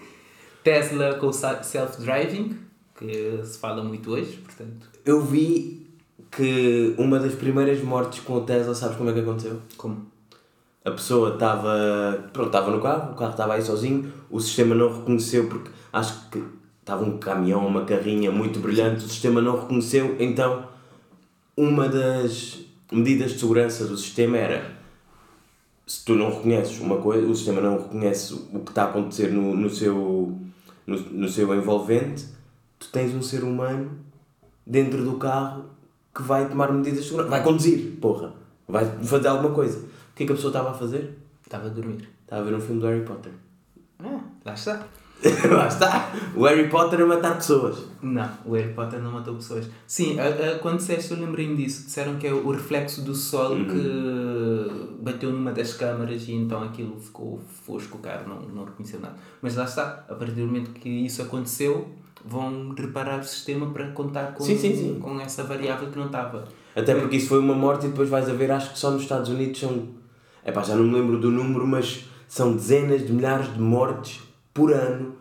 S1: Tesla com self-driving, que se fala muito hoje, portanto.
S2: Eu vi que uma das primeiras mortes com o Tesla, sabes como é que aconteceu?
S1: Como?
S2: A pessoa estava, pronto, estava no carro, o carro estava aí sozinho, o sistema não reconheceu porque acho que estava um caminhão, uma carrinha muito brilhante, o sistema não reconheceu, então uma das medidas de segurança do sistema era se tu não reconheces uma coisa, o sistema não reconhece o que está a acontecer no, no, seu, no, no seu envolvente, tu tens um ser humano dentro do carro que vai tomar medidas de segurança. Vai conduzir, porra. Vai fazer alguma coisa. O que é que a pessoa estava a fazer?
S1: Estava a dormir.
S2: Estava a ver um filme do Harry Potter.
S1: Ah, lá está.
S2: lá está. O Harry Potter a matar pessoas.
S1: Não, o Harry Potter não matou pessoas. Sim, a, a, quando disseste, eu lembrei-me disso. Disseram que é o reflexo do sol uhum. que bateu numa das câmaras e então aquilo ficou fosco, o cara não, não reconheceu nada. Mas lá está, a partir do momento que isso aconteceu, vão reparar o sistema para contar com, sim, sim, sim. com essa variável que não estava.
S2: Até porque isso foi uma morte e depois vais a ver, acho que só nos Estados Unidos são. Epá, já não me lembro do número, mas são dezenas de milhares de mortes por ano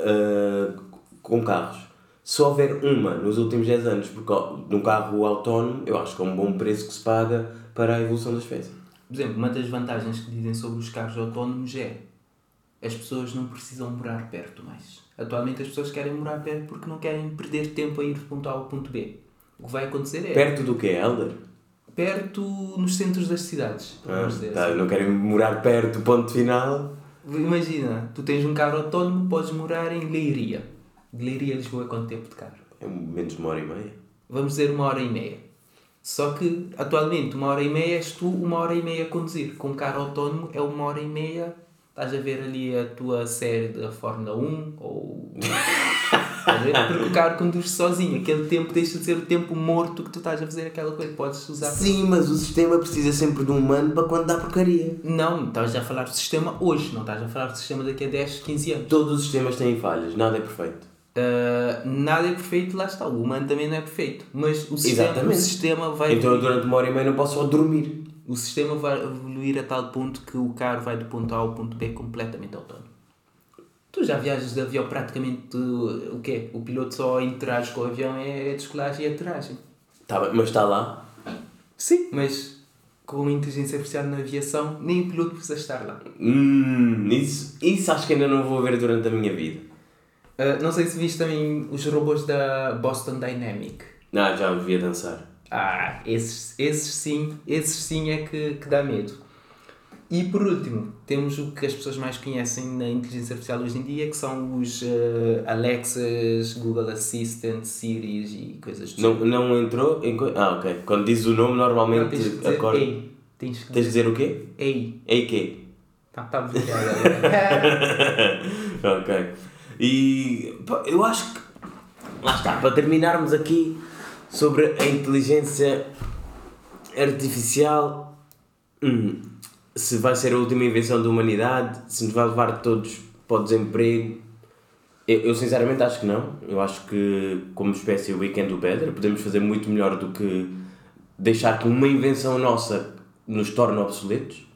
S2: uh, com carros. Se houver uma nos últimos 10 anos, porque num carro autónomo, eu acho que é um bom preço que se paga para a evolução da espécie.
S1: Por exemplo, uma das vantagens que dizem sobre os carros autónomos é as pessoas não precisam morar perto mais. Atualmente as pessoas querem morar perto porque não querem perder tempo a ir do ponto A ao ponto B. O que vai acontecer é.
S2: Perto do que, Helder?
S1: Perto nos centros das cidades.
S2: Ah, tá, não querem morar perto do ponto final.
S1: Imagina, tu tens um carro autónomo, podes morar em Leiria. De Leiria a Lisboa é quanto tempo de carro?
S2: É menos de uma hora e meia.
S1: Vamos dizer uma hora e meia. Só que atualmente uma hora e meia és tu uma hora e meia a conduzir. Com um carro autónomo é uma hora e meia Estás a ver ali a tua série da Fórmula 1 ou a porque o carro conduz sozinho. Aquele tempo deixa de ser o tempo morto que tu estás a fazer aquela coisa. Podes usar.
S2: Sim, mas o sistema precisa sempre de um humano para quando dá porcaria.
S1: Não, estás a falar do sistema hoje, não estás a falar do sistema daqui a 10, 15 anos.
S2: Todos os sistemas têm falhas, nada é perfeito.
S1: Uh, nada é perfeito, lá está. O humano também não é perfeito. Mas o sistema, o sistema vai.
S2: Então eu durante uma hora e meia não posso só dormir.
S1: O sistema vai evoluir a tal ponto que o carro vai do ponto A ao ponto B completamente autónomo. Tu já viajas de avião praticamente o quê? O piloto só interage com o avião é a descolagem e a aterragem.
S2: Tá bem, mas está lá.
S1: Sim, mas com a inteligência artificial na aviação, nem o piloto precisa estar lá.
S2: Hum, isso, isso acho que ainda não vou ver durante a minha vida.
S1: Uh, não sei se viste também os robôs da Boston Dynamic.
S2: Ah, já os a dançar.
S1: Ah, esses, esses sim, esses sim é que, que dá medo. E por último, temos o que as pessoas mais conhecem na inteligência artificial hoje em dia, que são os uh, Alexas, Google Assistant, Siris e coisas do
S2: Não, não entrou em. Ah, ok. Quando dizes o nome,
S1: Não,
S2: normalmente
S1: tens que dizer
S2: acorda.
S1: ei. Tens que
S2: Tens de dizer o quê?
S1: ei.
S2: Ei quê?
S1: Tá, tá
S2: ok. E pá, eu acho que. Lá está, para terminarmos aqui sobre a inteligência artificial, hum, se vai ser a última invenção da humanidade, se nos vai levar todos para o desemprego. Eu, eu sinceramente acho que não. Eu acho que, como espécie, we can do better. Podemos fazer muito melhor do que deixar que uma invenção nossa nos torne obsoletos.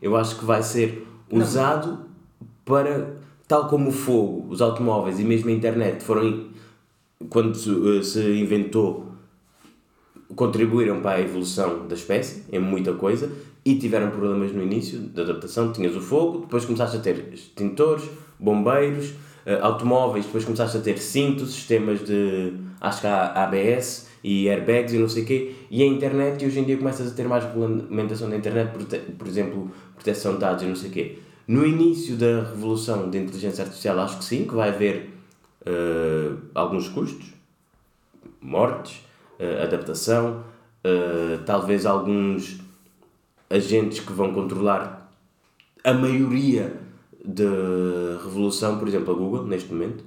S2: Eu acho que vai ser usado para, tal como o fogo, os automóveis e mesmo a internet foram, quando se, eh, se inventou, contribuíram para a evolução da espécie, em muita coisa, e tiveram problemas no início da adaptação. Tinhas o fogo, depois começaste a ter extintores, bombeiros, eh, automóveis, depois começaste a ter cintos, sistemas de, acho que ABS e airbags e não sei o quê, e a internet, e hoje em dia começas a ter mais regulamentação da internet, prote- por exemplo, proteção de dados e não sei o quê. No início da revolução da inteligência artificial, acho que sim, que vai haver eh, alguns custos, mortes, adaptação, eh, talvez alguns agentes que vão controlar a maioria da revolução, por exemplo, a Google, neste momento,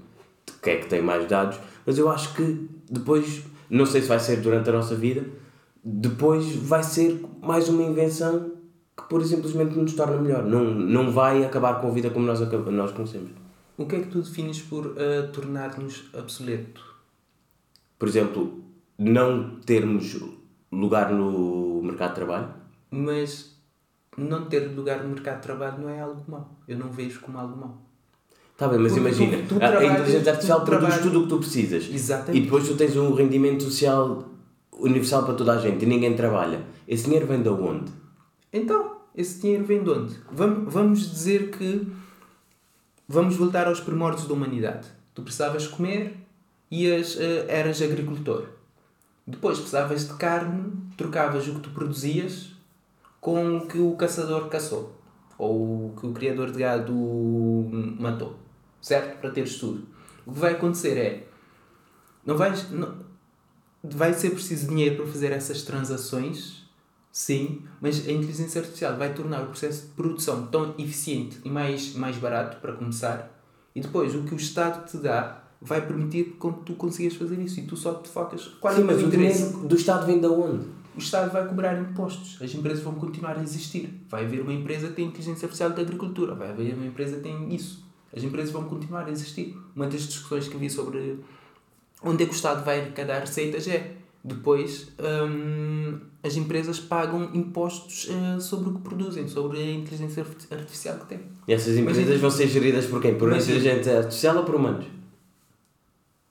S2: que é que tem mais dados, mas eu acho que depois, não sei se vai ser durante a nossa vida, depois vai ser mais uma invenção que e simplesmente nos torna melhor. Não, não vai acabar com a vida como nós, nós conhecemos.
S1: o que é que tu defines por uh, tornar-nos obsoleto?
S2: Por exemplo, não termos lugar no mercado de trabalho.
S1: Mas não ter lugar no mercado de trabalho não é algo mau. Eu não vejo como algo mau.
S2: Está bem, mas
S1: Porque
S2: imagina,
S1: tu- tu
S2: a- inteligência artificial
S1: tu
S2: produz tudo o que tu precisas.
S1: Exatamente.
S2: E depois tu tens um rendimento social universal para toda a gente e ninguém trabalha. Esse dinheiro vem de onde?
S1: Então, esse dinheiro vem de onde? Vamos, vamos dizer que vamos voltar aos primórdios da humanidade. Tu precisavas comer, ias, eh, eras agricultor. Depois precisavas de carne, trocavas o que tu produzias com o que o caçador caçou. Ou o que o criador de gado matou. Certo? Para teres tudo. O que vai acontecer é. Não vais. Não, vai ser preciso dinheiro para fazer essas transações, sim, mas a inteligência artificial vai tornar o processo de produção tão eficiente e mais, mais barato para começar, e depois o que o Estado te dá vai permitir que tu consigas fazer isso e tu só te focas. Qual é
S2: Sim, mas o
S1: interesse?
S2: dinheiro do Estado vem de onde?
S1: O Estado vai cobrar impostos, as empresas vão continuar a existir. Vai haver uma empresa que tem inteligência artificial da agricultura, vai haver uma empresa que tem isso. As empresas vão continuar a existir. Uma das discussões que vi sobre onde é que o Estado vai arrecadar receitas é depois hum, as empresas pagam impostos eh, sobre o que produzem, sobre a inteligência arti- artificial que têm.
S2: E essas empresas
S1: Imagina-
S2: vão ser geridas por quem? Por inteligência artificial ou por humanos?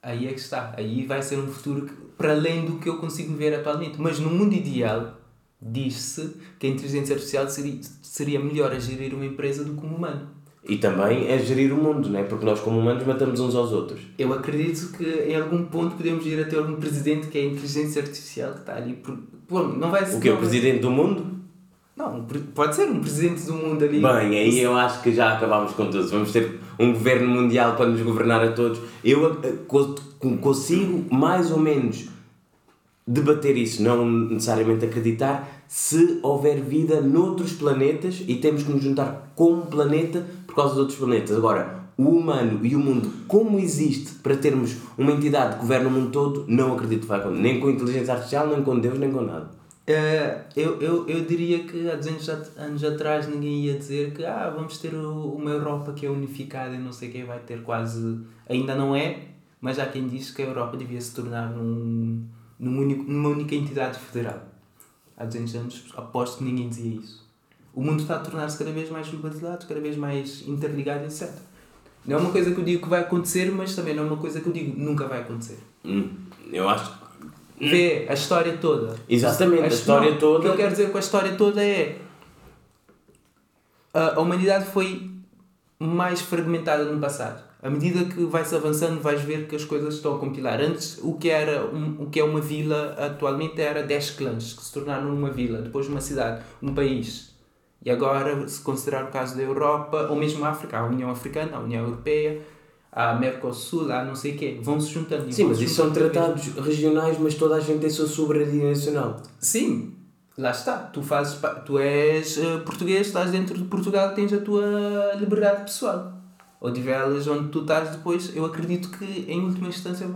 S1: Aí é que está. Aí vai ser um futuro que, para além do que eu consigo ver atualmente. Mas no mundo ideal, diz-se que a inteligência artificial seria, seria melhor a gerir uma empresa do que um humano.
S2: E também é gerir o mundo, não é? Porque nós, como humanos, matamos uns aos outros.
S1: Eu acredito que em algum ponto podemos ir a ter um presidente que é a inteligência artificial que está ali. Por... Bom, não vai ser.
S2: O que? O presidente do mundo?
S1: Não, pode ser um presidente do mundo ali.
S2: Bem, aí eu acho que já acabámos com tudo. Vamos ter um governo mundial para nos governar a todos. Eu eh, co- consigo mais ou menos debater isso, não necessariamente acreditar, se houver vida noutros planetas e temos que nos juntar com um planeta por causa de outros planetas. Agora, o humano e o mundo como existe para termos uma entidade que governa o mundo todo, não acredito que vai acontecer. Nem com inteligência artificial, nem com Deus, nem com nada.
S1: Eh, eu, eu, eu diria que há 200 at- anos atrás ninguém ia dizer que ah, vamos ter uma Europa que é unificada e não sei quem vai ter quase. Ainda não é, mas há quem diz que a Europa devia se tornar num, num único, numa única entidade federal. Há 200 anos aposto que ninguém dizia isso. O mundo está a tornar-se cada vez mais globalizado, cada vez mais interligado, etc. Não é uma coisa que eu digo que vai acontecer, mas também não é uma coisa que eu digo nunca vai acontecer.
S2: Hum, eu acho
S1: Vê a história toda.
S2: Exatamente, a história
S1: não,
S2: toda-
S1: O que eu quero dizer com a história toda é. A, a humanidade foi mais fragmentada no passado. À medida que vai-se avançando, vais ver que as coisas estão a compilar. Antes, o que, era um, o que é uma vila atualmente era 10 clãs que se tornaram uma vila, depois uma cidade, um país. E agora, se considerar o caso da Europa, ou mesmo a África, a União Africana, a União Europeia, a Mercosul, há não sei o quê, vão-se juntando. e
S2: Sim, mas isso são
S1: juntando
S2: tratados regionais, mas toda a gente tem a sua soberania nacional.
S1: Sim, lá está. Tu, fazes, tu és eh, português, estás dentro de Portugal, tens a tua liberdade pessoal. Odivelas onde tu estás depois, eu acredito que em última instância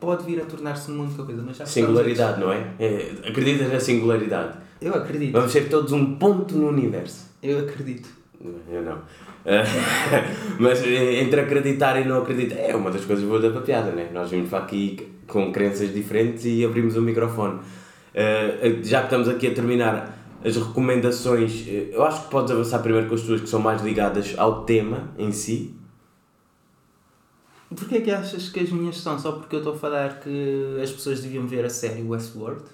S1: pode vir a tornar-se uma única coisa. Mas já
S2: Singularidade, não é? é acreditas na singularidade.
S1: Eu acredito.
S2: Vamos ser todos um ponto no universo.
S1: Eu acredito.
S2: Eu não. Eh, mas eh, entre acreditar e não acreditar é uma das coisas boas da piada, né? Nós vimos para aqui com crenças diferentes e abrimos o microfone. Eh, já que estamos aqui a terminar as recomendações, eh, eu acho que podes avançar primeiro com as tuas que são mais ligadas ao tema em si.
S1: Porquê é que achas que as minhas são? Só porque eu estou a falar que as pessoas deviam ver a série Westworld?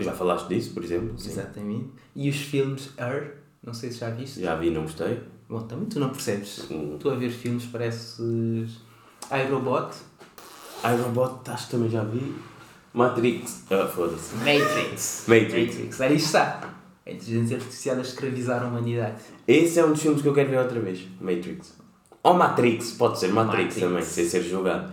S2: Já falaste disso, por exemplo? Sim.
S1: Exatamente. E os filmes Her? Não sei se já viste.
S2: Já vi não gostei.
S1: Bom, também tu não percebes.
S2: Hum.
S1: Tu a ver filmes pareces iRobot.
S2: iRobot, acho que também já vi. Matrix. Ah, foda-se.
S1: Matrix.
S2: Matrix.
S1: Matrix. Aí está. A inteligência artificial a escravizar a humanidade.
S2: Esse é um dos filmes que eu quero ver outra vez. Matrix. Ou Matrix, pode ser Matrix,
S1: Matrix.
S2: também, sem ser jogado.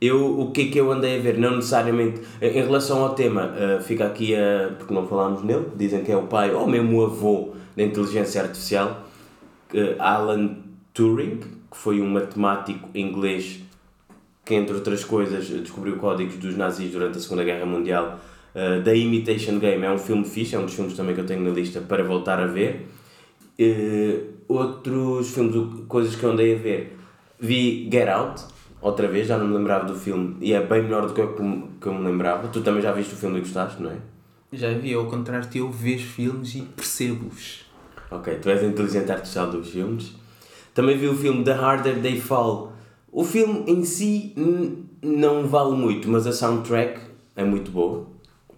S2: Eu, o que é que eu andei a ver? Não necessariamente. Em relação ao tema, ah, fica aqui a. porque não falámos nele, dizem que é o pai ou mesmo o avô da inteligência artificial, Alan Turing, que foi um matemático inglês que, entre outras coisas, descobriu códigos dos nazis durante a Segunda Guerra Mundial. Uh, The Imitation Game é um filme fixe, é um dos filmes também que eu tenho na lista para voltar a ver. Uh, outros filmes, coisas que eu andei a ver, vi Get Out, outra vez, já não me lembrava do filme e é bem melhor do que eu, que eu me lembrava. Tu também já viste o filme e gostaste, não é?
S1: Já vi, ao contrário de eu vejo filmes e percebo-os.
S2: Ok, tu és a inteligente artificial dos filmes. Também vi o filme The Harder They Fall. O filme em si não vale muito, mas a soundtrack é muito boa.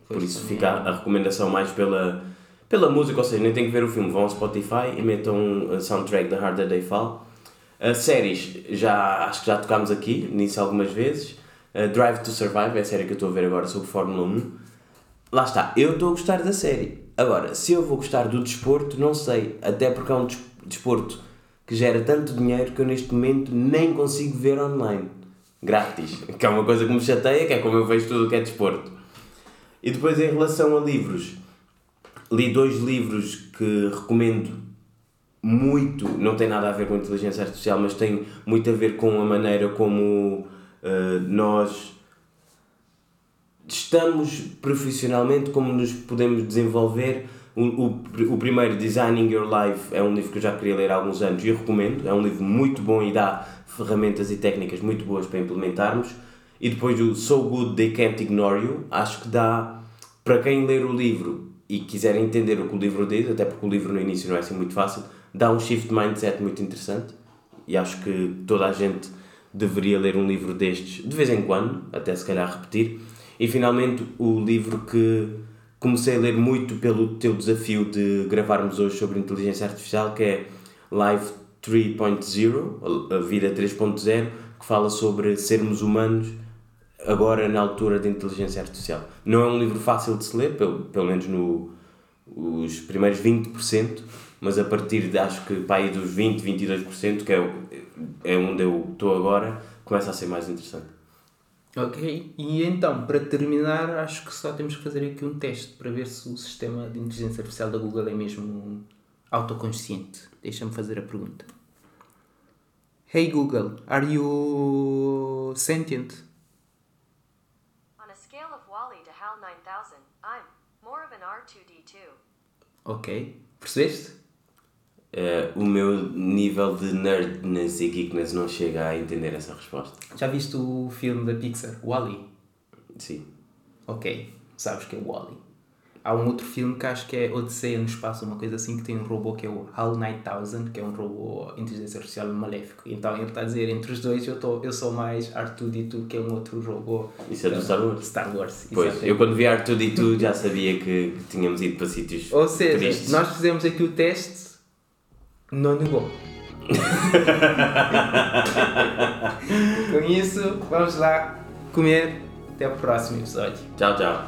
S2: Por
S1: Pois
S2: isso
S1: também
S2: fica a recomendação mais pela, pela música, ou seja, nem tem que ver o filme. Vão ao Spotify e metam a soundtrack The Harder They Fall. As séries, já, acho que já tocámos aqui, nisso algumas vezes. A Drive to Survive é a série que eu estou a ver agora sobre Fórmula 1. Lá está, eu estou a gostar da série. Agora, se eu vou gostar do desporto, não sei. Até porque é um des- desporto que gera tanto dinheiro que eu neste momento nem consigo ver online. Grátis. Que é uma coisa que me chateia, que é como eu vejo tudo o que é desporto. E depois em relação a livros, li dois livros que recomendo muito, não tem nada a ver com inteligência artificial, mas tem muito a ver com a maneira como eh, nós estamos profissionalmente, como nos podemos desenvolver. O, o, o primeiro, Designing Your Life, é um livro que eu já queria ler há alguns anos e eu recomendo. É um livro muito bom e dá ferramentas e técnicas muito boas para implementarmos. E depois o So Good They Can't Ignore You, acho que dá para quem ler o livro e quiser entender o que o livro diz, até porque o livro no início não é assim muito fácil, dá um shift mindset muito interessante e acho que toda a gente deveria ler um livro destes de vez em quando, até se calhar repetir. E finalmente o livro que comecei a ler muito pelo teu desafio de gravarmos hoje sobre inteligência artificial, que é Life 3.0, a vida 3.0, que fala sobre sermos humanos agora na altura da inteligência artificial. Não é um livro fácil de se ler, pelo, pelo menos no, os primeiros 20%, mas a partir de acho que para aí dos 20, 22%, que é, é onde eu estou agora, começa a ser mais interessante.
S1: Ok, e então, para terminar, acho que só temos que fazer aqui um teste para ver se o sistema de inteligência artificial da Google é mesmo autoconsciente. Deixa-me fazer a pergunta. Hey Google, are you sentient?
S4: On a scale of Wally to HAL 9000, I'm more of an R2D2.
S1: Ok. Percebeste?
S2: Eh, o meu nível de nerdness e geekness não chega a entender essa resposta.
S1: Já viste o filme da Pixar, Wall-E?
S2: Sim.
S1: Ok, sabes que é o Wall-E. Há um outro filme que acho que é Odisseia no Espaço, uma coisa assim, que tem um robô que é o HAL 9000, que é um robô inteligência artificial maléfico. Então ele está a dizer, entre os dois eu, tô, eu sou mais R2D2, que é um outro robô.
S2: Isso é do Star Wars?
S1: Star Wars,
S2: Pois,
S1: exatamente.
S2: eu quando vi Arthur e tudo já sabia que, que tínhamos ido para sítios
S1: Ou seja,
S2: tristes.
S1: nós fizemos aqui o teste, não negou. Com isso, vamos lá comer. Até o próximo episódio.
S2: Tchau, tchau.